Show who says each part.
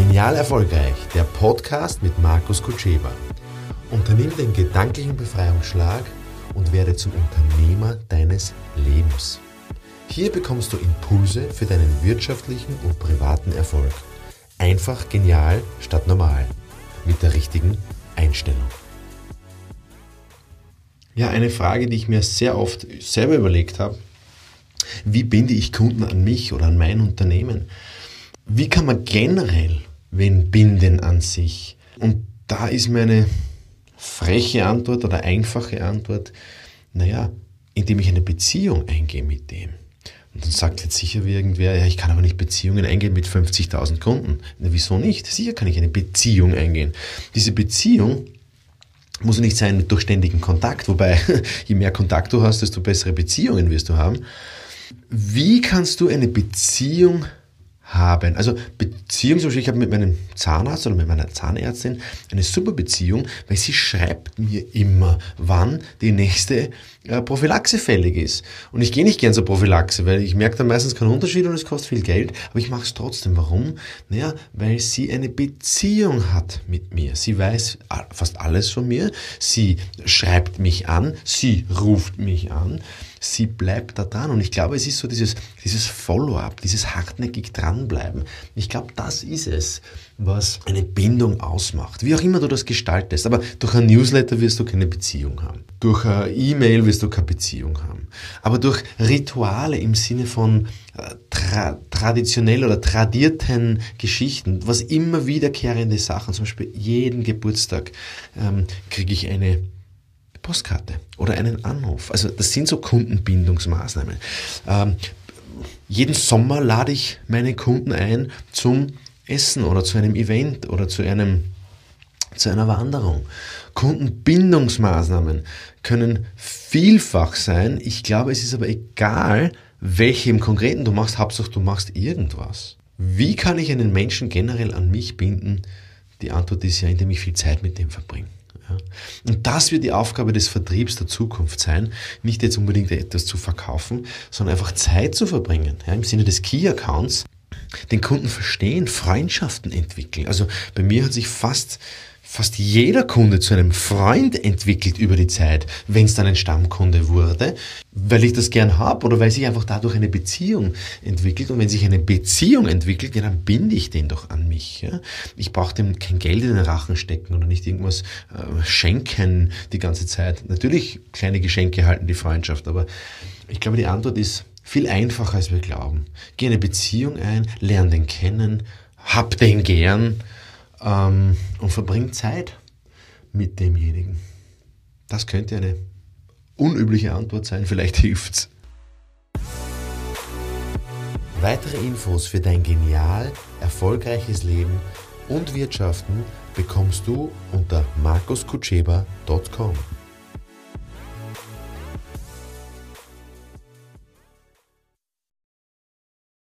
Speaker 1: Genial Erfolgreich, der Podcast mit Markus Kutscheba. Unternimm den gedanklichen Befreiungsschlag und werde zum Unternehmer deines Lebens. Hier bekommst du Impulse für deinen wirtschaftlichen und privaten Erfolg. Einfach genial statt normal. Mit der richtigen Einstellung. Ja, eine Frage, die ich mir sehr oft selber überlegt habe. Wie binde ich Kunden an mich oder an mein Unternehmen? Wie kann man generell wen binden an sich? Und da ist meine freche Antwort oder einfache Antwort, naja, indem ich eine Beziehung eingehe mit dem. Und dann sagt jetzt sicher irgendwer, ja, ich kann aber nicht Beziehungen eingehen mit 50.000 Kunden. Na, wieso nicht? Sicher kann ich eine Beziehung eingehen. Diese Beziehung muss nicht sein mit durchständigen Kontakt, wobei je mehr Kontakt du hast, desto bessere Beziehungen wirst du haben. Wie kannst du eine Beziehung haben. Also Beziehung, zum Beispiel, ich habe mit meinem Zahnarzt oder mit meiner Zahnärztin eine super Beziehung, weil sie schreibt mir immer, wann die nächste äh, Prophylaxe fällig ist. Und ich gehe nicht gern zur Prophylaxe, weil ich merke dann meistens keinen Unterschied und es kostet viel Geld, aber ich mache es trotzdem. Warum? Naja, weil sie eine Beziehung hat mit mir. Sie weiß fast alles von mir, sie schreibt mich an, sie ruft mich an sie bleibt da dran. Und ich glaube, es ist so dieses, dieses Follow-up, dieses hartnäckig dranbleiben. Ich glaube, das ist es, was eine Bindung ausmacht. Wie auch immer du das gestaltest. Aber durch ein Newsletter wirst du keine Beziehung haben. Durch E-Mail wirst du keine Beziehung haben. Aber durch Rituale im Sinne von äh, tra traditionell oder tradierten Geschichten, was immer wiederkehrende Sachen, zum Beispiel jeden Geburtstag ähm, kriege ich eine Postkarte oder einen Anruf. Also das sind so Kundenbindungsmaßnahmen. Ähm, jeden Sommer lade ich meine Kunden ein zum Essen oder zu einem Event oder zu einem zu einer Wanderung. Kundenbindungsmaßnahmen können vielfach sein. Ich glaube, es ist aber egal, welche im Konkreten du machst. Hauptsache, du machst irgendwas. Wie kann ich einen Menschen generell an mich binden? Die Antwort ist ja, indem ich viel Zeit mit dem verbringe. Und das wird die Aufgabe des Vertriebs der Zukunft sein, nicht jetzt unbedingt etwas zu verkaufen, sondern einfach Zeit zu verbringen, ja, im Sinne des Key-Accounts, den Kunden verstehen, Freundschaften entwickeln. Also bei mir hat sich fast fast jeder Kunde zu einem Freund entwickelt über die Zeit, wenn es dann ein Stammkunde wurde, weil ich das gern habe oder weil sich einfach dadurch eine Beziehung entwickelt. Und wenn sich eine Beziehung entwickelt, ja, dann binde ich den doch an mich. Ja? Ich brauche dem kein Geld in den Rachen stecken oder nicht irgendwas äh, schenken die ganze Zeit. Natürlich kleine Geschenke halten die Freundschaft, aber ich glaube, die Antwort ist viel einfacher, als wir glauben. Geh eine Beziehung ein, lern den kennen, hab den gern ähm, und verbringt Zeit mit demjenigen. Das könnte eine unübliche Antwort sein, vielleicht hilft's. Weitere Infos für dein genial erfolgreiches Leben und Wirtschaften bekommst du unter markuskutscheba.com.